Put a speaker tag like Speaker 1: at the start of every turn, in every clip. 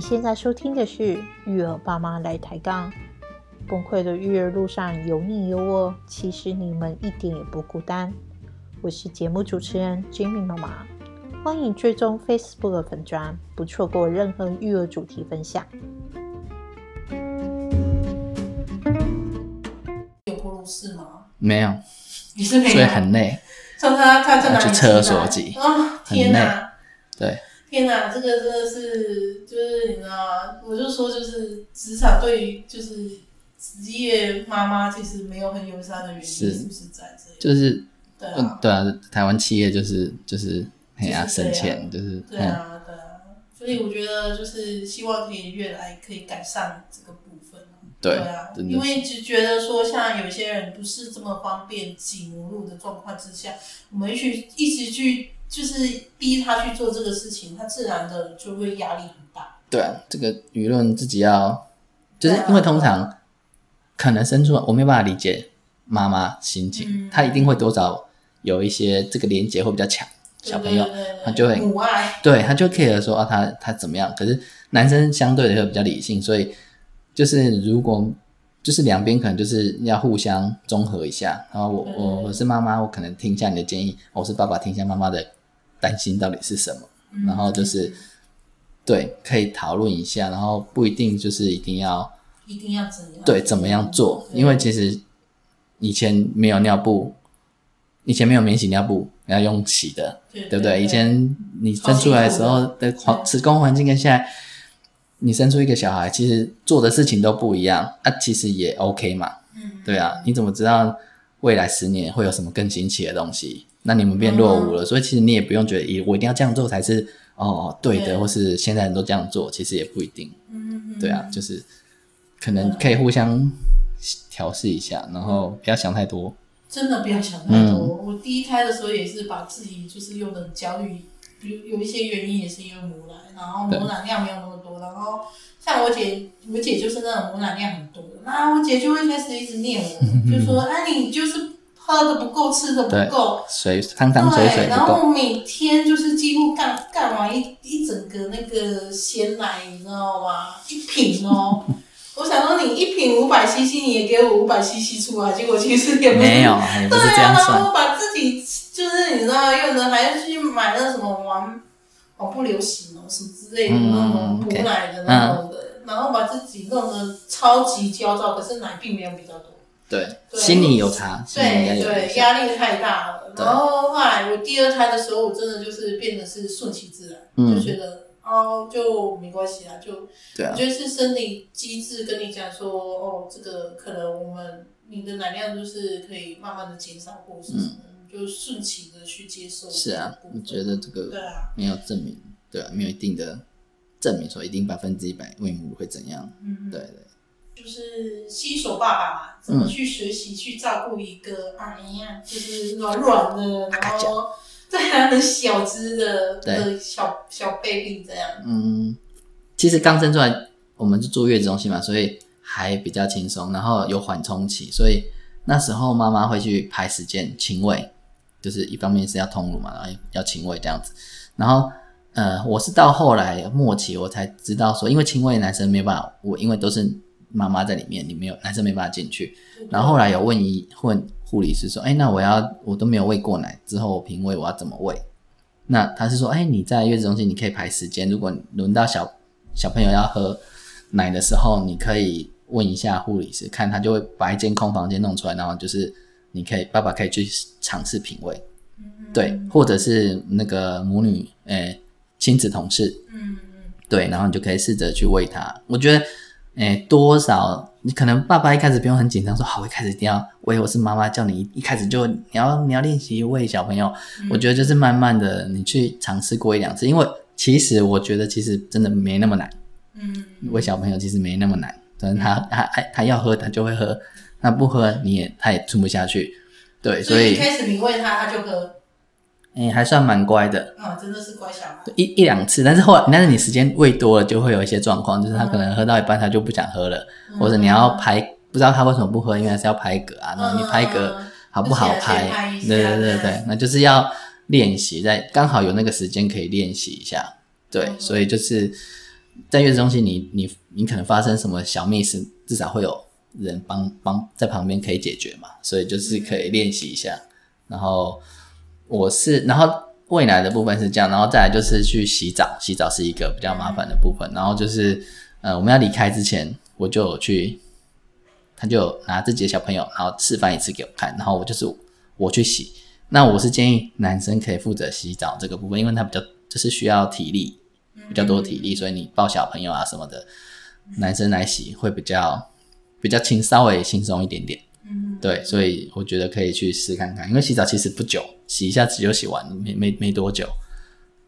Speaker 1: 你现在收听的是《育儿爸妈来抬杠》，崩溃的育儿路上有你有我，其实你们一点也不孤单。我是节目主持人 Jimmy 妈妈，欢迎追踪 Facebook 粉专，不错过任何育儿主题分享。
Speaker 2: 有哺乳室吗？
Speaker 3: 没有，
Speaker 2: 你是没有，
Speaker 3: 所以很累，
Speaker 2: 像他他在哪里
Speaker 3: 去厕所挤。
Speaker 2: 啊！天
Speaker 3: 很
Speaker 2: 哪，
Speaker 3: 对，
Speaker 2: 天哪，这个真的是就是你知道吗？我就说就是职场对于就是职业妈妈其实没有很友善的原因，
Speaker 3: 是
Speaker 2: 是不是在这里？
Speaker 3: 就是
Speaker 2: 对
Speaker 3: 嗯
Speaker 2: 啊，
Speaker 3: 对啊，台湾企业就是就是哎呀省钱，就是嗯
Speaker 2: 对啊，对啊，所以我觉得就是希望可以越来可以改善这个部分啊。
Speaker 3: 对
Speaker 2: 啊，因为只觉得说，像有些人不是这么方便挤母乳的状况之下，我们去一直去就是逼他去做这个事情，他自然的就会压力很大。
Speaker 3: 对啊，这个舆论自己要，就是因为通常可能生出来，我没有办法理解妈妈心情，
Speaker 2: 嗯
Speaker 3: 她一定会多少有一些这个连接会比较强，小朋友他就会
Speaker 2: 母爱，
Speaker 3: 对他就 care 说啊，他他怎么样？可是男生相对的会比较理性，所以就是如果就是两边可能就是要互相综合一下。然后我我我是妈妈，我可能听一下你的建议；我是爸爸，听一下妈妈的担心到底是什么。
Speaker 2: 嗯
Speaker 3: 然后就是对，可以讨论一下，然后不一定就是一定要
Speaker 2: 一定要怎样？
Speaker 3: 对怎么样做，因为其实以前没有尿布，以前没有免洗尿布，要用洗的，
Speaker 2: 对
Speaker 3: 对不对？以前你生出来的时候的环子宫环境跟现在，你生出一个小孩，其实做的事情都不一样啊，其实也 OK 嘛，
Speaker 2: 嗯，
Speaker 3: 对啊，你怎么知道未来十年会有什么更新奇的东西？那你们变落伍了，所以其实你也不用觉得，咦，我一定要这样做才是哦对的，
Speaker 2: 对。
Speaker 3: 或是现在人都这样做，其实也不一定，
Speaker 2: 嗯，嗯
Speaker 3: 对啊，就是可能可以互相调试一下，然后不要想太多，
Speaker 2: 真的不要想太
Speaker 3: 嗯。
Speaker 2: 多。我第一胎的时候也是把自己就是用的很焦虑，有有一些原因也是因为母奶，然后母奶量没有那么多，然后像我姐，我姐就是那种母奶量很多的，那我姐就会开始一直念我，就说：“哎，你就是喝的不够，吃的不够。”
Speaker 3: 水汤汤水水
Speaker 2: 对，然后每天就是几乎干干完一一整个那个鲜奶，你知道吗？一瓶哦。我想说，你一瓶五百 CC，你也给我五百 CC 出来，结果其实也
Speaker 3: 没有，
Speaker 2: 对啊，然
Speaker 3: 算，
Speaker 2: 后把自己就是你知道用的，还要去买那什么王王不流行哦什么之类的
Speaker 3: 嗯
Speaker 2: 那种母
Speaker 3: OK
Speaker 2: 奶的那种的，然后把自己弄得超级焦躁，可是奶并没有比较多。
Speaker 3: 对，
Speaker 2: 对
Speaker 3: 心里有差，
Speaker 2: 对对，压力太大了。
Speaker 3: 对
Speaker 2: 然后后来我第二胎的时候，我真的就是变得是顺其自然，
Speaker 3: 嗯
Speaker 2: 就觉得哦就没关系啊，就我，觉得是生理机制跟你讲说，哦，这个可能我们你的奶量就是可以慢慢的减少或者是什么，你就顺其的去接受。
Speaker 3: 嗯是啊，我觉得这个
Speaker 2: 对啊，
Speaker 3: 没有证明，对啊，没有一定的证明说一定百分之一百喂母乳会怎样，
Speaker 2: 嗯，
Speaker 3: 对对，
Speaker 2: 就是新手爸爸嘛，怎
Speaker 3: 嗯
Speaker 2: 么去学习去照顾一个哎呀，就是软软的，然后对啊，很小只的
Speaker 3: 对。
Speaker 2: 的小小 baby 这样。
Speaker 3: 嗯，其实刚生出来我们是住月子中心嘛，所以还比较轻松，然后有缓冲期，所以那时候妈妈会去排时间亲喂，就是一方面是要通乳嘛，然后要亲喂这样子，然后。呃，我是到后来末期我才知道说，因为亲喂男生没办法，我因为都是妈妈在里面，你没有男生没办法进去，然后后来有问一问护理师说，哎，那我要我都没有喂过奶，之后我平喂我要怎么喂？那他是说，哎，你在月子中心你可以排时间，如果轮到小小朋友要喝奶的时候，你可以问一下护理师，看他就会把一间空房间弄出来，然后就是你可以爸爸可以去尝试品味，对，或者是那个母女诶亲子同事，
Speaker 2: 嗯嗯
Speaker 3: 对，然后你就可以试着去喂它。我觉得，诶，多少你可能爸爸一开始不用很紧张，说好，我一开始一定要喂，我是妈妈叫你一开始就你要你要练习喂小朋友。我觉得就是慢慢的你去尝试过一两次，因为其实我觉得其实真的没那么难，
Speaker 2: 嗯，
Speaker 3: 喂小朋友其实没那么难，可能他他他他要喝他就会喝，那不喝你也他也吞不下去，对，所以
Speaker 2: 一开始你喂他，他就喝，
Speaker 3: 诶还算蛮乖的。
Speaker 2: 啊，真的是乖小孩。
Speaker 3: 一一两次，但是后来，但是你时间喂多了，就会有一些状况，就是他可能喝到一半他就不想喝了，或者你要排，不知道他为什么不喝，因为还是要拍嗝啊，那你拍嗝
Speaker 2: 嗯
Speaker 3: 好不好
Speaker 2: 而且还先拍
Speaker 3: 拍？
Speaker 2: 一下
Speaker 3: 对对对
Speaker 2: 对
Speaker 3: 对，那就是要练习，在刚好有那个时间可以练习一下，对，
Speaker 2: 嗯
Speaker 3: 所以就是在月子中心你，你你可能发生什么小 miss，，至少会有人帮帮在旁边可以解决嘛，所以就是可以练习一下。然后我是，然后喂奶的部分是这样，然后再来就是去洗澡，洗澡是一个比较麻烦的部分。然后就是呃，我们要离开之前，我就有去，他就拿自己的小朋友，然后示范一次给我看，然后我就是我去洗。那我是建议男生可以负责洗澡这个部分，因为他比较就是需要体力，比较多体力，所以你抱小朋友啊什么的，男生来洗会比较比较轻，稍微轻松一点点。
Speaker 2: 嗯，
Speaker 3: 对，所以我觉得可以去试看看，因为洗澡其实不久，洗一下子就洗完，没没没多久。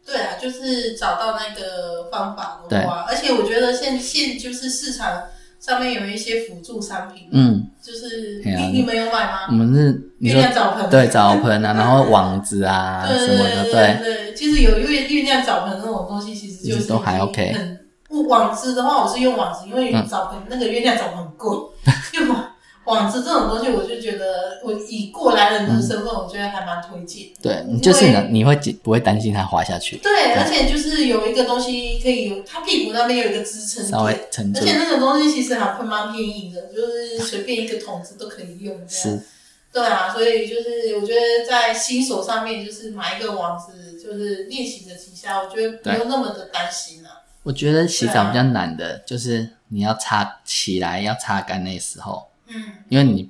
Speaker 2: 对啊，就是找到那个方法的话，而且我觉得现现就是市场上面有一些辅助商品，
Speaker 3: 嗯，
Speaker 2: 就是你你们有买吗？
Speaker 3: 我们是你
Speaker 2: 月
Speaker 3: 说
Speaker 2: 亮澡盆，
Speaker 3: 对澡盆啊，然后网子啊 什么的，
Speaker 2: 对
Speaker 3: 对，
Speaker 2: 对，其实有月月亮澡盆那种东西，其实就是
Speaker 3: 都还 OK
Speaker 2: 很网子的话，我是用网子，因为
Speaker 3: 嗯
Speaker 2: 澡盆、那个月亮澡盆很贵，用网网子这种东西，我就觉得我以过来人的身份，我觉得还蛮推荐。
Speaker 3: 对，就是呢，你会不会担心它滑下去，
Speaker 2: 对，而且就是有一个东西可以有，它屁股那边有一个支撑
Speaker 3: 稍微
Speaker 2: 点，
Speaker 3: 撑住
Speaker 2: 而且，那个东西其实还蛮便宜的，就是随便一个桶子都可以用这样。
Speaker 3: 是，
Speaker 2: 对啊，所以就是我觉得在新手上面，就是买一个网子，就是练习着几下，我觉得不用那么的担心啊。
Speaker 3: 我觉得洗澡比较难的就是你要擦起来要擦干那时候，
Speaker 2: 嗯，
Speaker 3: 因为你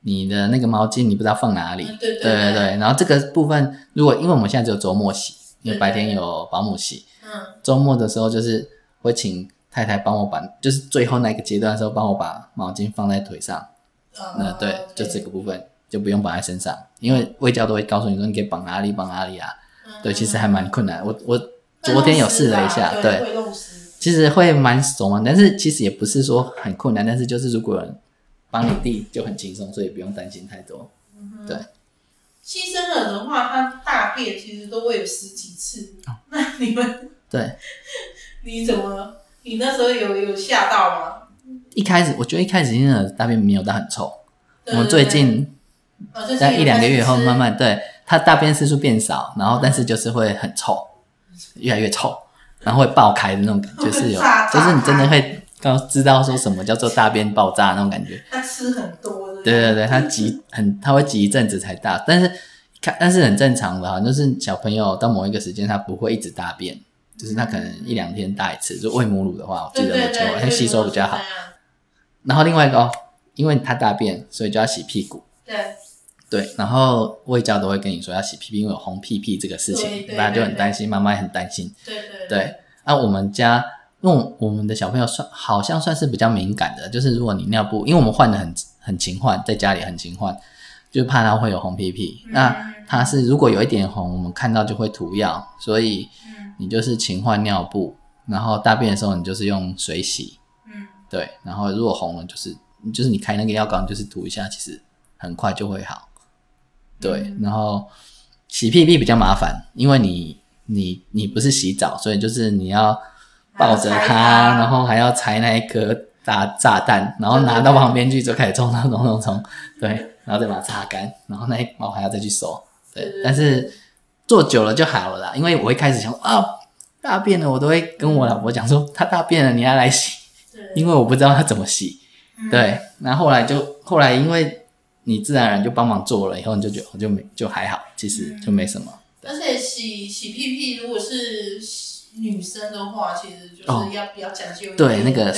Speaker 3: 你的那个毛巾你不知道放哪里，
Speaker 2: 嗯对对
Speaker 3: 对然后这个部分如果因为我们现在只有周末洗，因为白天有保姆洗，
Speaker 2: 嗯，
Speaker 3: 周末的时候就是会请太太帮我把，就是最后那个阶段的时候帮我把毛巾放在腿上，那
Speaker 2: 呃
Speaker 3: 对，就这个部分就不用绑在身上，因为卫教都会告诉你说你可以绑哪里绑哪里啊，对，其实还蛮困难。我我昨天有试了一下，
Speaker 2: 对。
Speaker 3: 其实会蛮手忙，但是其实也不是说很困难，但是就是如果有人帮你递就很轻松，所以不用担心太多。对，
Speaker 2: 新生儿的话，他大便其实都会有十几次。
Speaker 3: 哦
Speaker 2: 那你们
Speaker 3: 对，
Speaker 2: 你怎么？你那时候有有吓到吗？
Speaker 3: 一开始我觉得一开始婴儿大便没有到很臭，
Speaker 2: 对
Speaker 3: 我们最近在一两个月以后慢慢对它大便次数变少，然后但是就是会很臭，越来越臭，然后会爆开的那种感觉是有，就是你真的会刚知道说什么叫做大便爆炸那种感觉。
Speaker 2: 他吃很多的。
Speaker 3: 对对对，它挤很，他会急一阵子才大，但是看，但是很正常的哈，就是小朋友到某一个时间，他不会一直大便，就是他可能一两天大一次。就喂母乳的话，我记得没错，它吸收比较好然后另外一个哦，因为他大便，所以就要洗屁股。
Speaker 2: 对
Speaker 3: 对，然后卫教都会跟你说要洗屁屁，因为有红屁屁这个事情，
Speaker 2: 对
Speaker 3: 大家就很担心，妈妈也很担心。
Speaker 2: 对对
Speaker 3: 对，那、我们家因为我们的小朋友算好像算是比较敏感的，就是如果你尿布，因为我们换的很很勤换，在家里很勤换，就怕他会有红屁屁。
Speaker 2: 嗯
Speaker 3: 那他是如果有一点红，我们看到就会涂药，所以
Speaker 2: 嗯
Speaker 3: 你就是勤换尿布，然后大便的时候你就是用水洗，
Speaker 2: 嗯
Speaker 3: 对，然后如果红了就是就是你开那个药膏，就是涂一下，其实很快就会好。对，
Speaker 2: 嗯。
Speaker 3: 然后洗屁屁比较麻烦，因为你你你不是洗澡，所以就是你要抱着它，然后还要拆那一颗大炸弹，然后拿到旁边去就开始冲冲冲冲冲，对，然后再把它擦干，然后那一毛还要再去收，对但是做久了就好了啦，因为我一开始想说啊大便了，我都会跟我老婆讲说他大便了，你要来洗，因为我不知道他怎么洗，
Speaker 2: 嗯。
Speaker 3: 对，然后后来就后来因为你自然而然就帮忙做了以后，你就觉得就没就还好，其实就没什么。
Speaker 2: 而且洗洗屁屁，如果是女生的话，其实就
Speaker 3: 哦
Speaker 2: 是要比较讲究。
Speaker 3: 对那个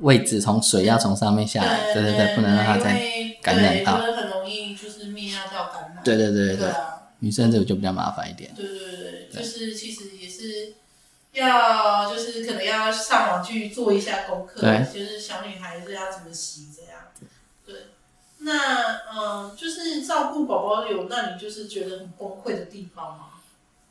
Speaker 3: 位置从水要从上面下来，对
Speaker 2: 对
Speaker 3: 对，不能让它再。感染到
Speaker 2: 就是很容易就是泌尿道感染。
Speaker 3: 对对对对对，女生这个就比较麻烦一点。
Speaker 2: 对对对对，就是其实也是要就是可能要上网去做一下功课，
Speaker 3: 对
Speaker 2: 就是小女孩子要怎么洗那嗯，就是照顾宝宝有让你就是觉得很崩溃的地方吗？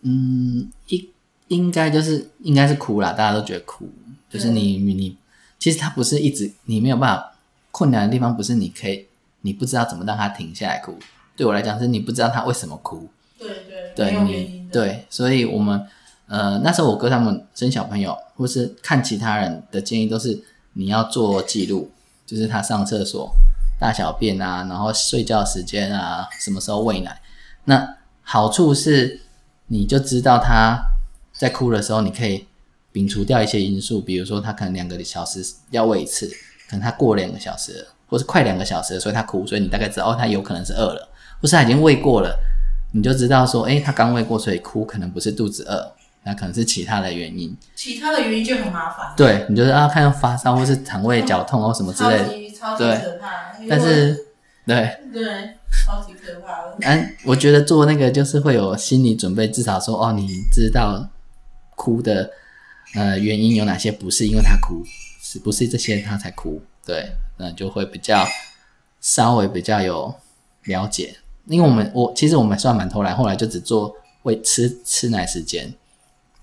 Speaker 3: 嗯，应应该就是应该是哭啦，大家都觉得哭，就是你你你，其实他不是一直你没有办法困难的地方，不是你可以你不知道怎么让他停下来哭。对我来讲，是你不知道他为什么哭。
Speaker 2: 对对，
Speaker 3: 对你。对，所以我们呃那时候我哥他们生小朋友，或是看其他人的建议都是你要做记录，就是他上厕所、大小便啊，然后睡觉时间啊，什么时候喂奶。那好处是你就知道他在哭的时候，你可以摒除掉一些因素，比如说他可能两个小时要喂一次，可能他过两个小时了，或是快两个小时了，所以他哭，所以你大概知道哦，他有可能是饿了，或是他已经喂过了，你就知道说，诶，他刚喂过，所以哭可能不是肚子饿，那可能是其他的原因。
Speaker 2: 其他的原因就很麻烦，
Speaker 3: 对你就是啊，看到发烧或是肠胃绞痛或什么之类的，
Speaker 2: 超级可怕。
Speaker 3: 但是对，
Speaker 2: 对，超级可怕的。
Speaker 3: 嗯，我觉得做那个就是会有心理准备，至少说哦，你知道哭的呃原因有哪些，不是因为他哭，是不是这些他才哭？对，那就会比较稍微比较有了解。因为我们我其实我们算蛮偷懒，后来就只做喂吃吃奶时间、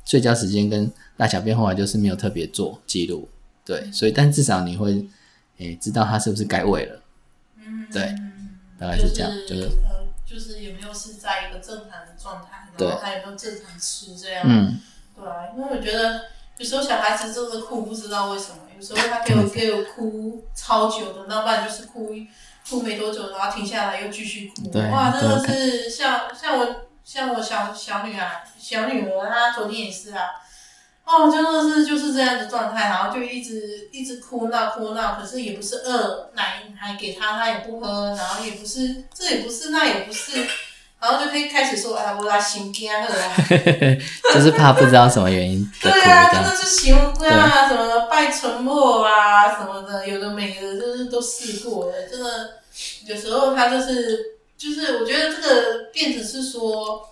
Speaker 3: 睡觉时间跟大小便，后来就是没有特别做记录。对，所以但至少你会诶、知道他是不是该喂了。
Speaker 2: 嗯，
Speaker 3: 对大概是这样，就是
Speaker 2: 呃，就是有没有是在一个正常的状态，然后他有没有正常吃这样。
Speaker 3: 嗯。
Speaker 2: 对啊，因为我觉得有时候小孩子真的哭，不知道为什么，有时候他给我给我哭超久的，那不然就是哭哭没多久，然后停下来又继续哭。
Speaker 3: 对
Speaker 2: 哇，真的是像像我像我小小女儿小女儿，她昨天也是啊。哦，真的是就是这样的状态，然后就一直一直哭闹哭闹，可是也不是饿，奶还给他，他也不喝，然后也不是这也不是那也不是，然后就可以开始说，哎，我来心惊了啊。
Speaker 3: 就是怕不知道什么原因
Speaker 2: 对啊，真的。是行啊，什么拜沉默啊，什么的，有的没的，就是都试过了。真的，有时候他就是就是，我觉得这个变成是说，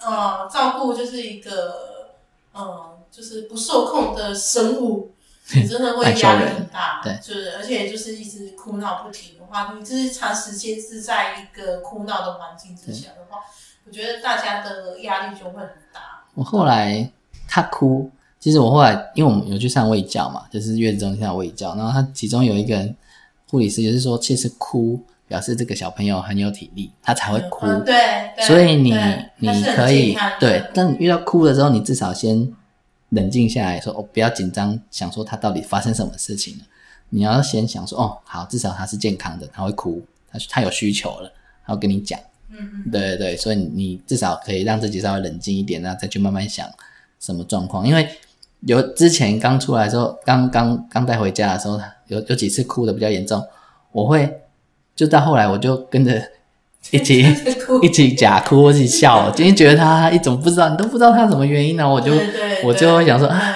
Speaker 2: 呃，照顾就是一个，呃，就是不受控的生物，你真的会压力很大。
Speaker 3: 对
Speaker 2: 就是而且就是一直哭闹不停的话，你就是长时间是在一个哭闹的环境之下的话，我觉得大家的压力就会很大。
Speaker 3: 我后来他哭，其实我后来因为我们有去上卫教嘛，就是月子中心上卫教，然后他其中有一个护理师就是说，其实哭表示这个小朋友很有体力，他才会哭。
Speaker 2: 嗯对，对
Speaker 3: 所以你你可以对，但你遇到哭的时候，你至少先冷静下来说，哦，不要紧张，想说他到底发生什么事情了。你要先想说，哦，好，至少他是健康的，他会哭，他他有需求了，他会跟你讲。
Speaker 2: 嗯嗯，
Speaker 3: 对对对，所以你你至少可以让自己稍微冷静一点，然后再去慢慢想什么状况。因为有之前刚出来的时候，刚刚刚带回家的时候，有有几次哭的比较严重，我会就到后来我就跟着一起一起假哭，我一起笑。今天觉得他一种不知道，你都不知道他什么原因呢、我就我就会想说啊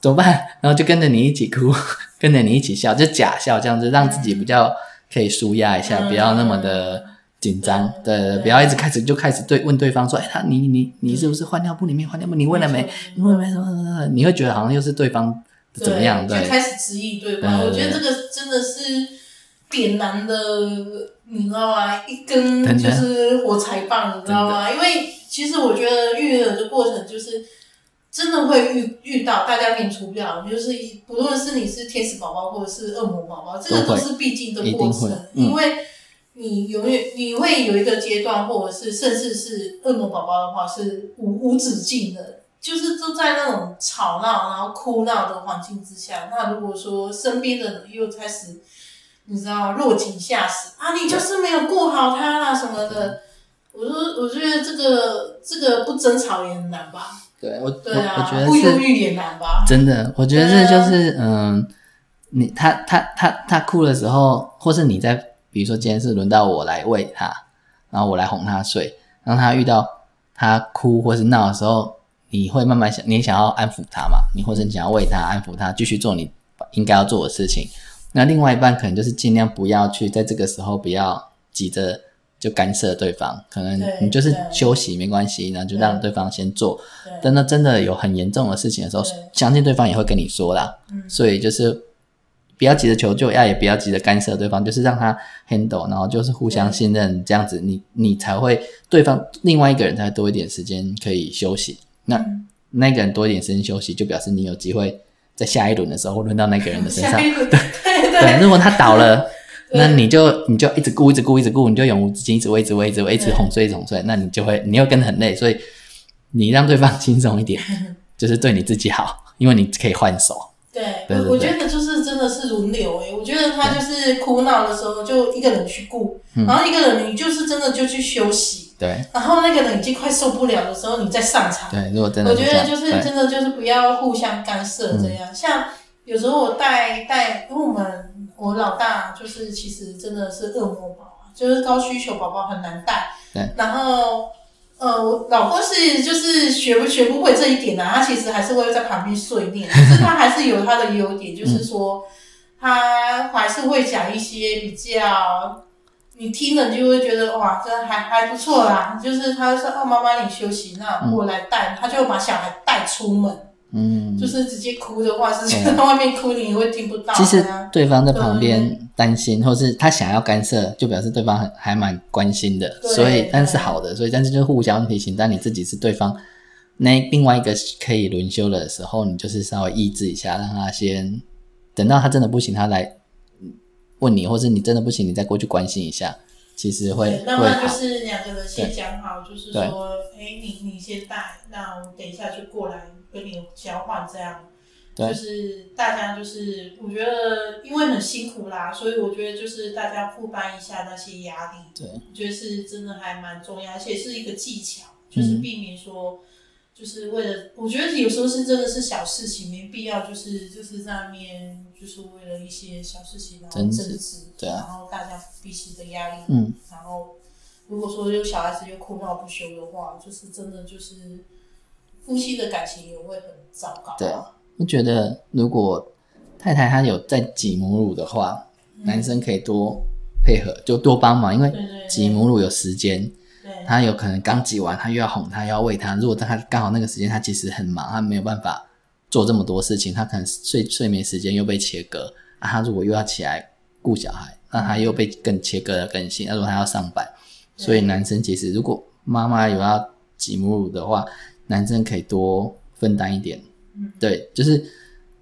Speaker 3: 怎么办？然后就跟着你一起哭，跟着你一起笑，就假笑这样子，让自己比较可以舒压一下，
Speaker 2: 嗯
Speaker 3: 不要那么的紧张。对对，
Speaker 2: 对
Speaker 3: 不要一直开始就开始对问对方说，哎，他你你你是不是换尿布里面换尿布？你问了没？你问了没？什么什么什么？你会觉得好像又是对方怎么样？对
Speaker 2: 就开始质疑对方。我觉得这个真的是点燃的，你知道吗？一根就是火柴棒，你知道吗？因为其实我觉得育儿的过程就是。真的会遇遇到，大家免除不了，就是不论是你是天使宝宝或者是恶魔宝宝，这个
Speaker 3: 都
Speaker 2: 是必经的过程，
Speaker 3: 嗯
Speaker 2: 因为你永远你会有一个阶段，或者是甚至是恶魔宝宝的话是无无止境的，就是都在那种吵闹然后哭闹的环境之下。那如果说身边的人又开始，你知道落井下石啊，你就是没有顾好他啦什么的，我说我觉得这个这个不争吵也很难吧？
Speaker 3: 对我我
Speaker 2: 对啊，
Speaker 3: 我觉得
Speaker 2: 不忧
Speaker 3: 是
Speaker 2: 郁也难吧？
Speaker 3: 真的，我觉得这就是嗯，你他他他他哭的时候，或是你在比如说今天是轮到我来喂他，然后我来哄他睡，让他遇到他哭或是闹的时候，你会慢慢想，你想要安抚他嘛，你或者你想要喂他安抚他，继续做你应该要做的事情。那另外一半可能就是尽量不要去在这个时候不要急着就干涉对方，可能你就是休息没关系，然后就让对方先做。
Speaker 2: 对
Speaker 3: 但那真的有很严重的事情的时候，相信对方也会跟你说啦。
Speaker 2: 嗯
Speaker 3: 所以就是不要急着求救，要也不要急着干涉对方，就是让他 handle，然后就是互相信任，这样子你你才会对方另外一个人才多一点时间可以休息。那、
Speaker 2: 嗯
Speaker 3: 那个人多一点时间休息，就表示你有机会在下一轮的时候轮到那个人的身上
Speaker 2: 对对
Speaker 3: 对，如果他倒了。那你就你就一直顾一直顾一直顾，你就永无止境，一直喂一直喂一直喂，一直哄睡一直哄睡，那你就会你又跟得很累，所以你让对方轻松一点，就是对你自己好，因为你可以换手。
Speaker 2: 对，
Speaker 3: 对对
Speaker 2: 我我觉得就是真的是轮流诶、我觉得他就是哭闹的时候就一个人去顾，
Speaker 3: 嗯
Speaker 2: 然后一个人你就是真的就去休息，
Speaker 3: 对
Speaker 2: 然后那个人已经快受不了的时候，你再上场。
Speaker 3: 对，如果真的
Speaker 2: 我觉得就是真的就是不要互相干涉这
Speaker 3: 嗯
Speaker 2: 样。像有时候我带带，因为我们我老大就是其实真的是恶魔宝啊，就是高需求宝宝很难带。
Speaker 3: 对。
Speaker 2: 然后呃，我老公是就是学不学不会这一点啊，他其实还是会在旁边碎念，可是他还是有他的优点，就是说他还是会讲一些比较。你听了你就会觉得哇，这还还不错啦。就是他说哦，妈妈你休息，那我来带，他就把小孩带出门。
Speaker 3: 嗯，
Speaker 2: 就是直接哭的话，是在外面哭，你也会听不到。
Speaker 3: 其实
Speaker 2: 啊
Speaker 3: 对方在旁边担心，或是他想要干涉，就表示对方很还蛮关心的，
Speaker 2: 对
Speaker 3: 所以但是好的，所以但是就是互相提醒，但你自己是对方那另外一个可以轮休的时候，你就是稍微抑制一下，让他先等到他真的不行，他来嗯问你，或是你真的不行，你再过去关心一下，其实会
Speaker 2: 对，那么就。是两个人先讲好，就是说，哎，你你先带，那我等一下就过来跟你交换，这样。就是大家就是，我觉得因为很辛苦啦，所以我觉得就是大家负担一下那些压力，
Speaker 3: 对，
Speaker 2: 我觉得是真的还蛮重要，而且是一个技巧，就是
Speaker 3: 嗯
Speaker 2: 避免说，就是为了，我觉得有时候是真的是小事情，没必要就是就是在那面就是为了一些小事情然后
Speaker 3: 争执，对啊
Speaker 2: 然后大家彼此的压力，
Speaker 3: 嗯，
Speaker 2: 然后如果说有小孩子又哭闹不休的话，就是真的就是夫妻的感情也会很糟糕、
Speaker 3: 对我觉得如果太太她有在挤母乳的话，
Speaker 2: 嗯
Speaker 3: 男生可以多配合，就多帮忙，因为挤母乳有时间，
Speaker 2: 对
Speaker 3: 他有可能刚挤完，他又要哄他，又要喂他。如果他刚好那个时间，他其实很忙，他没有办法做这么多事情，他可能睡睡眠时间又被切割啊。他如果又要起来顾小孩，那他又被更切割的更新。那如果他要上班，所以男生其实如果妈妈有要挤母乳的话，男生可以多分担一点。
Speaker 2: 嗯
Speaker 3: 对，就是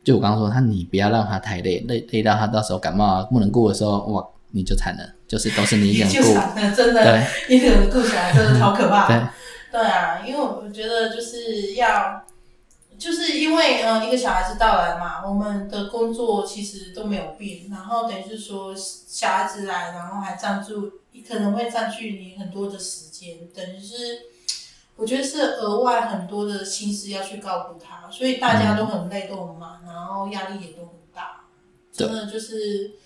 Speaker 3: 就我刚刚说，他你不要让他太累，累累到他到时候感冒啊不能顾的时候，哇，你就惨了，就是都是你一个人顾。
Speaker 2: 真的
Speaker 3: 对，
Speaker 2: 一个人顾起来真的好可怕。
Speaker 3: 对，
Speaker 2: 对啊，因为我觉得就是要，就是因为呃一个小孩子到来嘛，我们的工作其实都没有变，然后等于是说小孩子来，然后还占住，可能会占据你很多的时间，等于是我觉得是额外很多的心思要去照顾他，所以大家都很累，都很忙，然后压力也都很大，真的就是。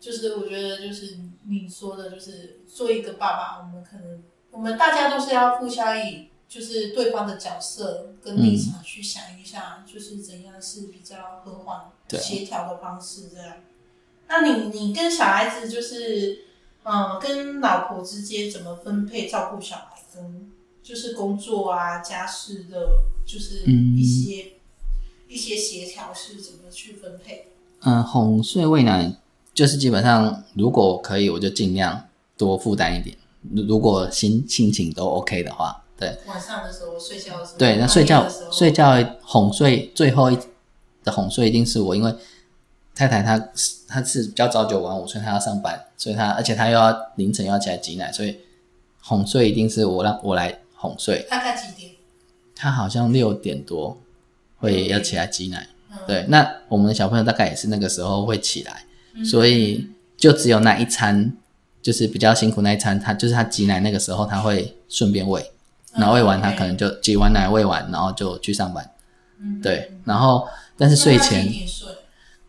Speaker 2: 就是我觉得，就是你说的，就是做一个爸爸，我们可能我们大家都是要互相以就是对方的角色跟立场去想一下，就是怎样是比较和缓、
Speaker 3: 对
Speaker 2: 协调的方式这样。那你你跟小孩子就是，嗯，跟老婆之间怎么分配照顾小孩，跟就是工作啊、家事的，就是
Speaker 3: 嗯
Speaker 2: 一些、一些协调是怎么去分配？
Speaker 3: 嗯，哄睡喂奶就是基本上，如果可以，我就尽量多负担一点。如如果心心情都 OK 的话，对
Speaker 2: 晚上的时候睡觉的时候，
Speaker 3: 对，那睡觉睡觉哄睡最后一的哄睡一定是我，因为太太她她是比较早九晚五，所以她要上班，所以她而且她又要凌晨又要起来挤奶，所以哄睡一定是我让我来哄睡。
Speaker 2: 大概几点？
Speaker 3: 她好像六点多会要起来挤奶，
Speaker 2: 嗯，
Speaker 3: 对，那我们的小朋友大概也是那个时候会起来。
Speaker 2: 嗯
Speaker 3: 所以就只有那一餐，就是比较辛苦那一餐，他就是他挤奶那个时候他会顺便喂，然后喂完他可能就挤完奶喂完，然后就去上班。
Speaker 2: 嗯
Speaker 3: 对，然后但是睡前？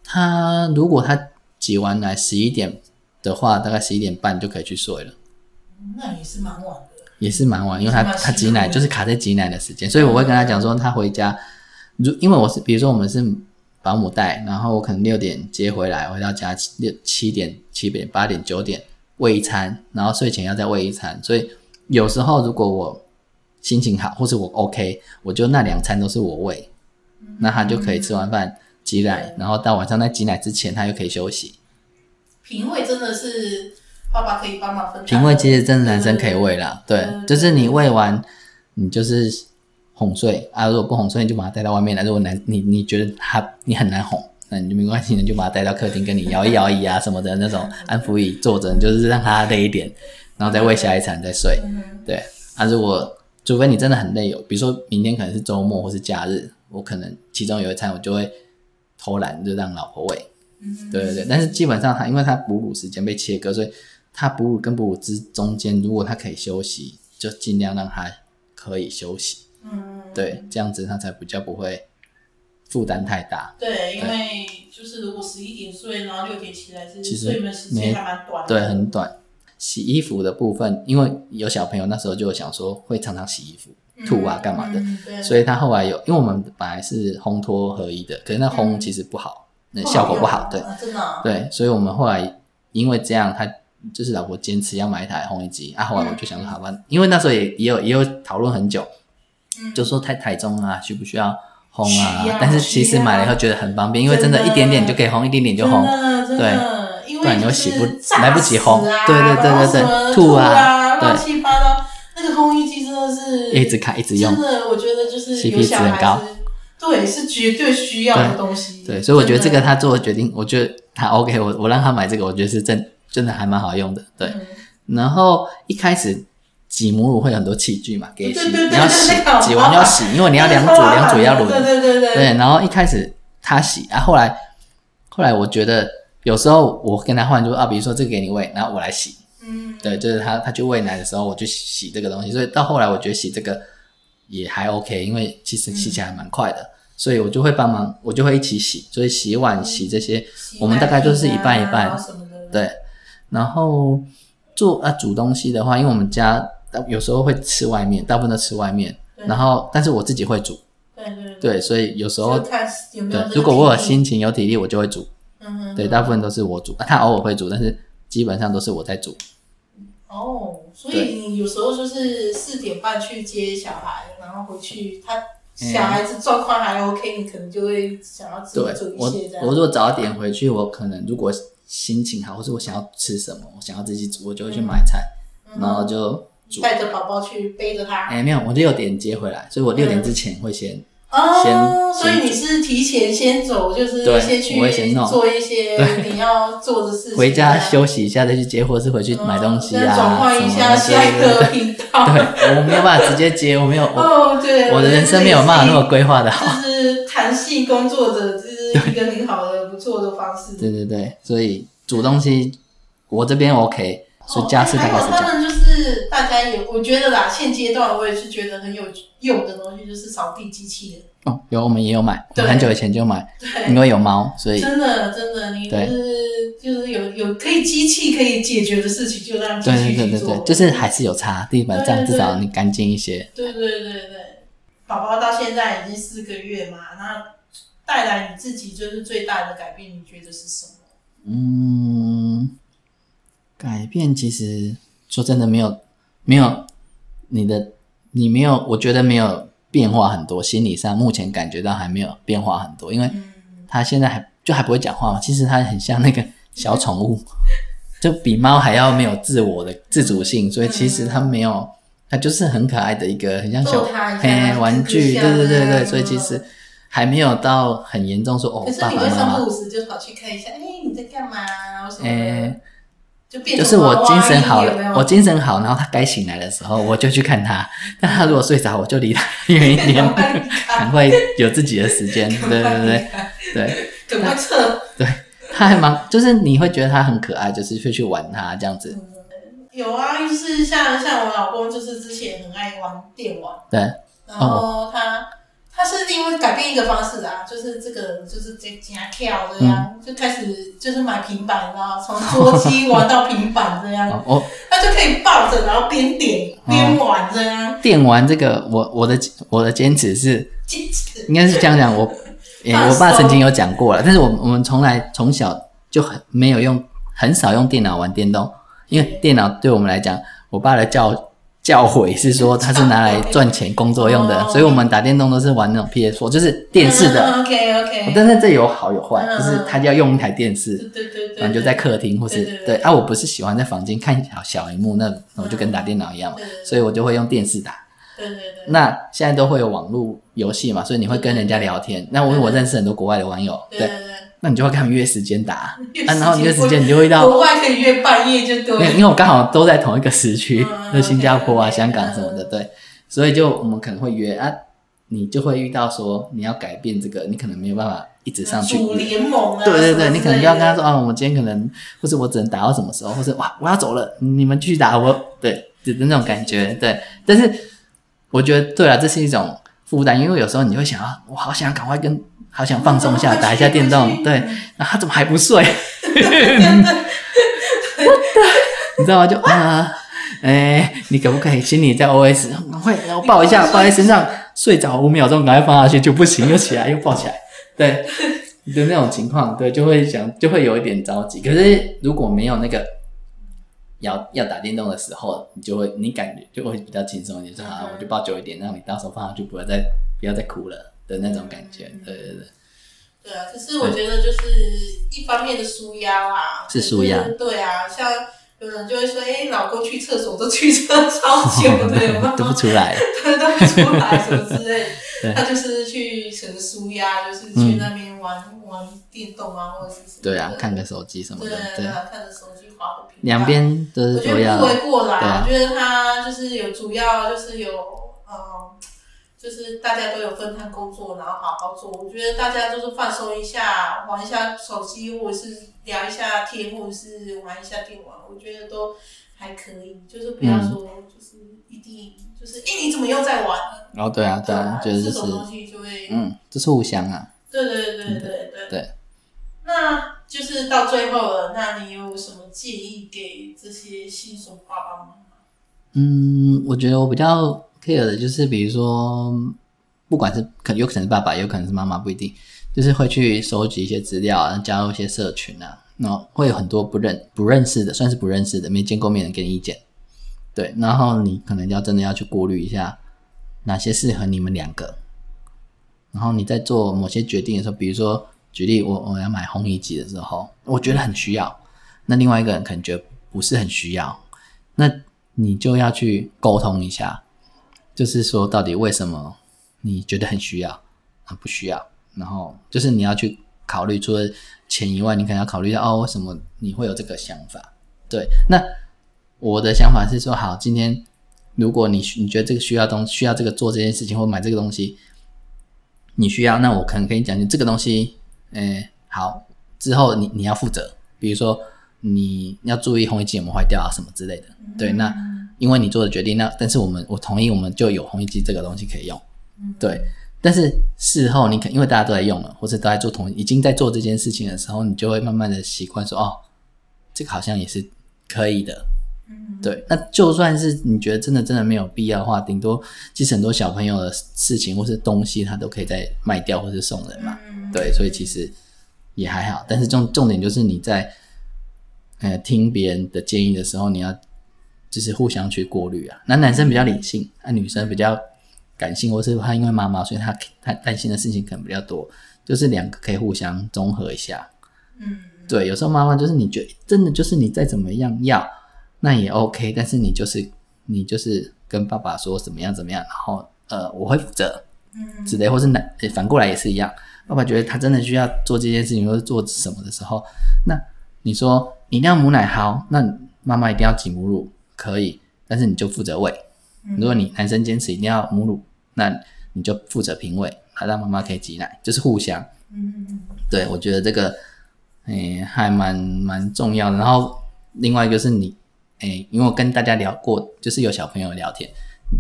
Speaker 3: 他如果他挤完奶十一点的话，大概十一点半就可以去睡了，
Speaker 2: 嗯那也是蛮晚的。
Speaker 3: 也是蛮晚，因为他他挤奶就是卡在挤奶的时间，所以我会跟他讲说，他回家，如因为我是比如说我们是保姆带，然后我可能六点接回来，回到家七六七点、七点、八点、九点喂一餐，然后睡前要再喂一餐，所以有时候如果我心情好，或是我 OK，我就那两餐都是我喂，那他就可以吃完饭挤奶，然后到晚上在挤奶之前，他又可以休息。
Speaker 2: 平胃真的是爸爸可以帮忙分担的。
Speaker 3: 平胃其实真的男生可以喂啦，对
Speaker 2: 对，
Speaker 3: 就是你喂完，你就是哄睡啊，如果不哄睡，你就把他带到外面来。如果难你你觉得他你很难哄，那你就没关系，你就把他带到客厅跟你摇一摇椅啊什么的那种安抚椅坐着，你就是让他累一点，然后再喂下一餐再睡。
Speaker 2: 嗯
Speaker 3: 对，啊，如果除非你真的很累，有比如说明天可能是周末或是假日，我可能其中有一餐我就会偷懒，就让老婆喂。
Speaker 2: 嗯
Speaker 3: 对对对，但是基本上他因为他哺乳时间被切割，所以他哺乳跟哺乳之中间，如果他可以休息，就尽量让他可以休息，
Speaker 2: 嗯，
Speaker 3: 对，这样子他才比较不会负担太大。
Speaker 2: 对，因为就是如果十一点睡，然后六点起来，是
Speaker 3: 其实
Speaker 2: 睡眠时间还蛮短的。
Speaker 3: 对，很短。洗衣服的部分，因为有小朋友那时候就想说会常常洗衣服、吐啊干嘛的，所以他后来有，因为我们本来是烘托合一的，可是那烘其实不好，那效果不好，对
Speaker 2: 啊真的啊。
Speaker 3: 对，所以我们后来因为这样，他就是老婆坚持要买一台烘衣机啊，后来我就想说好吧，因为那时候也也有也有讨论很久，
Speaker 2: 嗯
Speaker 3: 就说太台中啊，需不需要烘，啊但是其实买了以后觉得很方便，因为真的一点点就可以烘，一点点就烘，
Speaker 2: 真的真的，因为
Speaker 3: 不然你
Speaker 2: 又
Speaker 3: 洗不来不及烘。对对对对对吐啊
Speaker 2: 啊，
Speaker 3: 对。
Speaker 2: 乱七八糟。那个烘衣机真的是
Speaker 3: 一直开一直用。
Speaker 2: 真，的，我觉得就是
Speaker 3: CP
Speaker 2: 有小
Speaker 3: 值很高。
Speaker 2: 对，是绝对需要的东西。
Speaker 3: 对，所以我觉得这个他做的决定，我觉得他 OK，我我让他买这个，我觉得是真真的还蛮好用的，对。
Speaker 2: 嗯。
Speaker 3: 然后一开始挤母乳会有很多器具嘛，给洗，你要洗挤完就要洗，因为你要两组，两组要轮，
Speaker 2: 对对对
Speaker 3: 对。然后一开始他洗啊，后来后来我觉得有时候我跟他换，就啊，比如说这个给你喂，然后我来洗，
Speaker 2: 嗯，
Speaker 3: 对，就是他他去喂奶的时候，我去洗这个东西，所以到后来我觉得洗这个也还 OK，因为其实洗起来蛮快的，所以我就会帮忙，我就会一起洗，所以洗碗洗这些，
Speaker 2: 洗
Speaker 3: 我们大概就是一半一半。对，然后做啊煮东西的话，因为我们家有时候会吃外面，大部分都吃外面，然后但是我自己会煮，
Speaker 2: 对对
Speaker 3: 对，所以有时候
Speaker 2: 看有没有这，个
Speaker 3: 对如果我有心情有体力，我就会煮，
Speaker 2: 嗯哼
Speaker 3: 对，大部分都是我煮，啊他偶尔会煮，但是基本上都是我在煮，
Speaker 2: 哦，所以你有时候就是四点半去接小孩，然后回去他小孩子状况还 OK，你可能就会想要自
Speaker 3: 对
Speaker 2: 己煮一
Speaker 3: 我
Speaker 2: 些这样。
Speaker 3: 我如果早点回去，我可能如果心情好，或是我想要吃什么，我想要自己煮，我就会去买菜，
Speaker 2: 嗯
Speaker 3: 然后就煮。
Speaker 2: 带着宝宝去背着他。
Speaker 3: 哎，没有，我六点接回来，所以我六点之前会先
Speaker 2: 哦，
Speaker 3: 先
Speaker 2: 所以你是提前先走，就是
Speaker 3: 对
Speaker 2: 先去
Speaker 3: 我会先弄
Speaker 2: 做一些你要做的事情，
Speaker 3: 回家休息一下再去接，或是回去买东西啊，
Speaker 2: 嗯转换一下下一个频道。
Speaker 3: 对，我没有办法直接接，我没有，
Speaker 2: 哦，对，
Speaker 3: 我的人生没有办法那么规划的好。
Speaker 2: 就是弹性工作者，就是一个很好的、不错的方式。
Speaker 3: 对对对，所以煮东西我这边 OK，所以家事大概是这样。
Speaker 2: 大家有，我觉得啦，现阶段我也是觉得很有用的东西，就是扫地机器人。
Speaker 3: 哦，有我们也有买，我很久以前就买，因，为有猫，所以
Speaker 2: 真的真的，你就是就是有有可以机器可以解决的事情，就让机
Speaker 3: 对
Speaker 2: 器去做。
Speaker 3: 对对对对，就是还是有差，地板这样
Speaker 2: 对对
Speaker 3: 至少你干净一些。
Speaker 2: 对对对对，宝宝到现在已经四个月嘛，那带来你自己就是最大的改变，你觉得是什么？
Speaker 3: 嗯，改变其实说真的没有没有你的你没有，我觉得没有变化很多，心理上目前感觉到还没有变化很多，因为
Speaker 2: 嗯，
Speaker 3: 他现在还就还不会讲话嘛，其实他很像那个小宠物，就比猫还要没有自我的自主性，所以其实它没有，它就是很可爱的一个很像小嘿玩具，对对对对，所以其实还没有到很严重说哦
Speaker 2: 可是
Speaker 3: 爸
Speaker 2: 你会三不
Speaker 3: 爸妈妈
Speaker 2: 五时就跑去看一下，哎、你在干嘛？或什么就变
Speaker 3: 就是我精神好
Speaker 2: 音有有
Speaker 3: 了，我精神好，然后他该醒来的时候，我就去看他。但他如果睡着，我就离他远一点，赶快有自己的时间。对对对对，
Speaker 2: 赶快撤。
Speaker 3: 他还蛮，就是你会觉得他很可爱，就是会去玩他这样子。
Speaker 2: 有啊，就是像像我老公，就是之前很爱玩电玩，
Speaker 3: 对，
Speaker 2: 然后他、他是因为改变一个方式啊，就是这个就是这加跳这样，
Speaker 3: 嗯。
Speaker 2: 就开始就是买平板，然后？从桌机玩到平板这样，
Speaker 3: 哦，我
Speaker 2: 他就可以抱着，然后边点边玩这样，
Speaker 3: 电玩这个，我我的我的坚持是，
Speaker 2: 坚持。
Speaker 3: 应该是这样讲，我，我爸曾经有讲过了，但是我我们从来从小就很没有用，很少用电脑玩电动，因为电脑对我们来讲，我爸的教教诲是说它是拿来赚钱工作用的，
Speaker 2: 哦
Speaker 3: 所以我们打电动都是玩那种 PS4，就是电视的。
Speaker 2: OK OK，
Speaker 3: 但是这有好有坏，
Speaker 2: 嗯
Speaker 3: 就是他要用一台电视，
Speaker 2: 对对对对，
Speaker 3: 然后就在客厅或是
Speaker 2: 对
Speaker 3: 啊，我不是喜欢在房间看小小荧幕，那那我就跟打电脑一样，
Speaker 2: 对对对
Speaker 3: 所以我就会用电视打。
Speaker 2: 对对对，
Speaker 3: 那现在都会有网络游戏嘛，所以你会跟人家聊天。那我我认识很多国外的网友，对。那你就会跟他们约时间打，
Speaker 2: 约
Speaker 3: 啊，然后你约时
Speaker 2: 时间
Speaker 3: 间你就会到，
Speaker 2: 国外可以约半夜就对
Speaker 3: 因为因为我刚好都在同一个时区，
Speaker 2: 嗯
Speaker 3: 那新加坡啊、香港什么的，对，所以就我们可能会约啊，你就会遇到说你要改变这个，你可能没有办法一直上去
Speaker 2: 主。联盟啊，
Speaker 3: 对对对，你可能就要跟他说，啊，我今天可能，或是我只能打到什么时候，或是哇，我要走了，你们继续打我。对，的那种感觉，对。但是我觉得，对啊，这是一种负担，因为有时候你会想要，我好想赶快跟，好想放松一下，打一下电动，对。那他怎么还不睡？你知道吗？就啊，哎，你可不可以心里在 OS，快，然后抱一下，抱在身上，睡着五秒钟，赶快放下去就不行，又起来又抱起来，对。就那种情况，对，就会想，就会有一点着急。可是如果没有那个要要打电动的时候，你就会，你感觉就会比较轻松一点，说啊，我就抱久一点，让你到时候放上去，不要再不要再哭了的那种感觉。对对对。
Speaker 2: 对啊，可是我觉得就是一方面的舒压啊，
Speaker 3: 是舒压。
Speaker 2: 对啊，像有人就会说，哎，老公去厕所都去厕超久，对吗？
Speaker 3: 都不出来，
Speaker 2: 对，都不出来什么之类。他就是去成舒压，就是去那边玩玩电动啊，或者是
Speaker 3: 对啊，看个手机什么的，
Speaker 2: 对啊，看着手机滑个屏。
Speaker 3: 两边都是
Speaker 2: 我觉得不会过来，我觉得他就是有主要就是有嗯，就是大家都有分摊工作，然后好好做。我觉得大家就是放松一下，玩一下手机，或者是聊一下天，或者是玩一下电玩，我觉得都还可以。就是不要说就是一定。就是，哎，你怎么又在玩？
Speaker 3: 哦，对啊，对啊，觉得就是，嗯，这是互相啊。
Speaker 2: 对对对对对对。那就是到最后了，那你有什么建议给这些新手爸爸妈妈？
Speaker 3: 嗯，我觉得我比较 care 的就是，比如说，不管是可有可能是爸爸，有可能是妈妈，不一定，就是会去收集一些资料，然后加入一些社群啊，然后会有很多不认不认识的，算是不认识的，没见过面的给你意见。对，然后你可能要真的要去过滤一下哪些适合你们两个，然后你在做某些决定的时候，比如说举例，我我要买烘衣机的时候，我觉得很需要，那另外一个人可能觉得不是很需要，那你就要去沟通一下，就是说到底为什么你觉得很需要，很不需要，然后就是你要去考虑，除了钱以外，你可能要考虑到哦，为什么你会有这个想法？对，那。我的想法是说，好，今天如果你你觉得这个需要东需要这个做这件事情或买这个东西，你需要，那我可能跟你讲，就这个东西，嗯，好，之后你你要负责，比如说你要注意红衣机有没有坏掉啊什么之类的，对，那因为你做的决定，那但是我们我同意，我们就有红衣机这个东西可以用，对，但是事后你可因为大家都在用了，或者都在做同已经在做这件事情的时候，你就会慢慢的习惯说，哦，这个好像也是可以的。对，那就算是你觉得真的真的没有必要的话，顶多其实很多小朋友的事情或是东西，他都可以再卖掉或是送人嘛。对，所以其实也还好。但是重重点就是你在呃听别人的建议的时候，你要就是互相去过滤啊。那男生比较理性，那女生比较感性，或是她因为妈妈，所以她她担心的事情可能比较多，就是两个可以互相综合一下。嗯，对，有时候妈妈就是你觉得真的就是你再怎么样要。那也 OK，但是你就是你就是跟爸爸说怎么样怎么样，然后呃我会负责，嗯，之类，或是男反过来也是一样，爸爸觉得他真的需要做这件事情或者做什么的时候，那你说你一定要母奶好，那妈妈一定要挤母乳可以，但是你就负责喂。如果你男生坚持一定要母乳，那你就负责平喂，还让妈妈可以挤奶，就是互相。嗯，对，我觉得这个诶还蛮蛮重要的。然后另外一个是你。哎，因为我跟大家聊过，就是有小朋友聊天，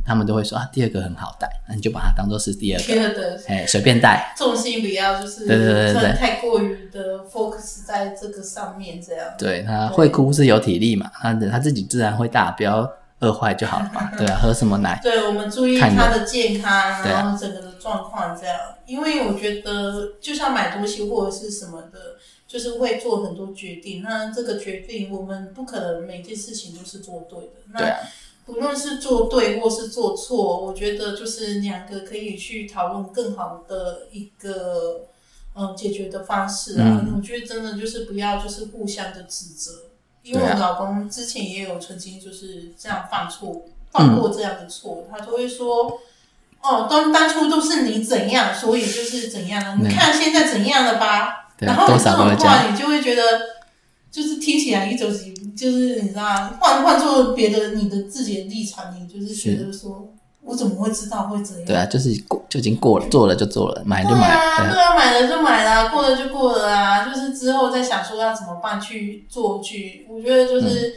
Speaker 3: 他们都会说啊，第二个很好带，那你就把它当做是第二个。
Speaker 2: 第二个，
Speaker 3: 哎，随便带。
Speaker 2: 重心不要就是
Speaker 3: 对对对对，
Speaker 2: 太过于的 focus 在这个上面，这样。
Speaker 3: 对他会哭是有体力嘛，他他自己自然会大，不要饿坏就好了嘛。对啊，喝什么奶？
Speaker 2: 对，我们注意他的健康，然后整个的状况这样。因为我觉得，就像买东西或者是什么的。就是会做很多决定，那这个决定我们不可能每件事情都是做对的。那不论是做对或是做错，我觉得就是两个可以去讨论更好的一个嗯解决的方式啊。我觉得真的就是不要就是互相的指责，因为我老公之前也有曾经就是这样犯错，犯过这样的错，他就会说哦，当当初都是你怎样，所以就是怎样了，你看现在怎样了吧。然后这种话，你就会觉得，就是听起来一种就是你知道，换换做别的你的自己的立场，你就是觉得说，我怎么会知道会怎样？
Speaker 3: 对啊，就是过就已经过了，做了就做了，买就买。
Speaker 2: 对啊，对啊，买了就买了，过了就过了啊，就是之后再想说要怎么办去做去。我觉得就是，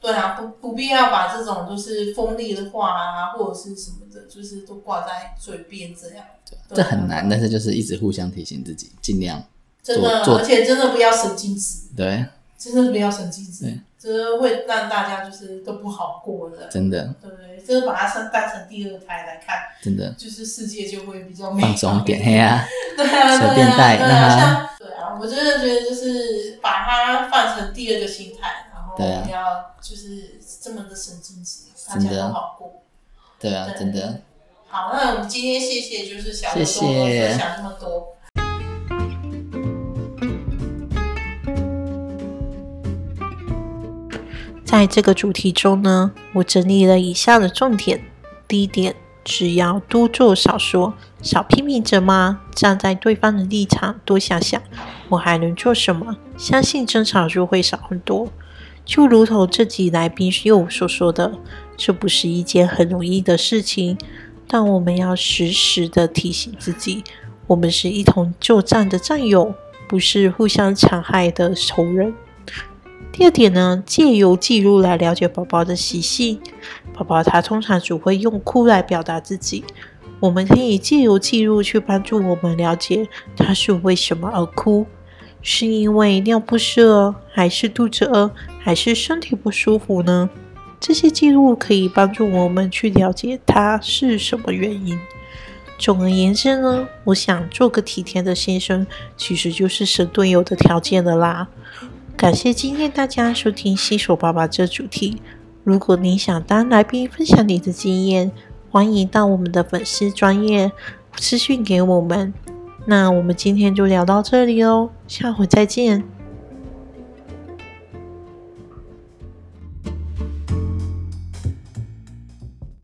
Speaker 2: 对啊，不不必要把这种就是锋利的话啊，或者是什么的，就是都挂在嘴边这样。对
Speaker 3: 这很难，但是就是一直互相提醒自己，尽量
Speaker 2: 真的，
Speaker 3: 做
Speaker 2: 而且真的不要神经质，
Speaker 3: 对，
Speaker 2: 真的不要神经质
Speaker 3: 对，
Speaker 2: 真的会让大家就是都不好过的，
Speaker 3: 真的。
Speaker 2: 对不对？就是把它当当成第二胎来看，
Speaker 3: 真的。
Speaker 2: 就是世界就会比较美
Speaker 3: 放松一点，嘿呀、
Speaker 2: 对啊，
Speaker 3: 随便带
Speaker 2: 对啊，像对啊，我真的觉得就是把它放成第二个心态，然后
Speaker 3: 对啊。
Speaker 2: 不要就是这么的神经质，大
Speaker 3: 真的。
Speaker 2: 家都好过。
Speaker 3: 对啊，真的，
Speaker 2: 好，那我们今天谢谢就是小
Speaker 3: 谢
Speaker 2: 罗跟我们
Speaker 3: 谢。
Speaker 2: 分享这么多。
Speaker 1: 在这个主题中呢，我整理了以下的重点。第一点，只要多做少说，少批评者吗？站在对方的立场多想想，我还能做什么？相信争吵就会少很多。就如同这集来宾又所说的，这不是一件很容易的事情，但我们要时时的提醒自己，我们是一同作战的战友，不是互相残害的仇人。第二点呢，借由记录来了解宝宝的习性。宝宝他通常只会用哭来表达自己，我们可以借由记录去帮助我们了解他是为什么而哭，是因为尿不湿了，还是肚子饿，还是身体不舒服呢？这些记录可以帮助我们去了解他是什么原因。总而言之呢，我想做个体贴的先生，其实就是神队友的条件了啦。感谢今天大家收听新手爸爸这主题。如果你想当来宾分享你的经验，欢迎到我们的粉丝专业私讯给我们。那我们今天就聊到这里哦，下回再见。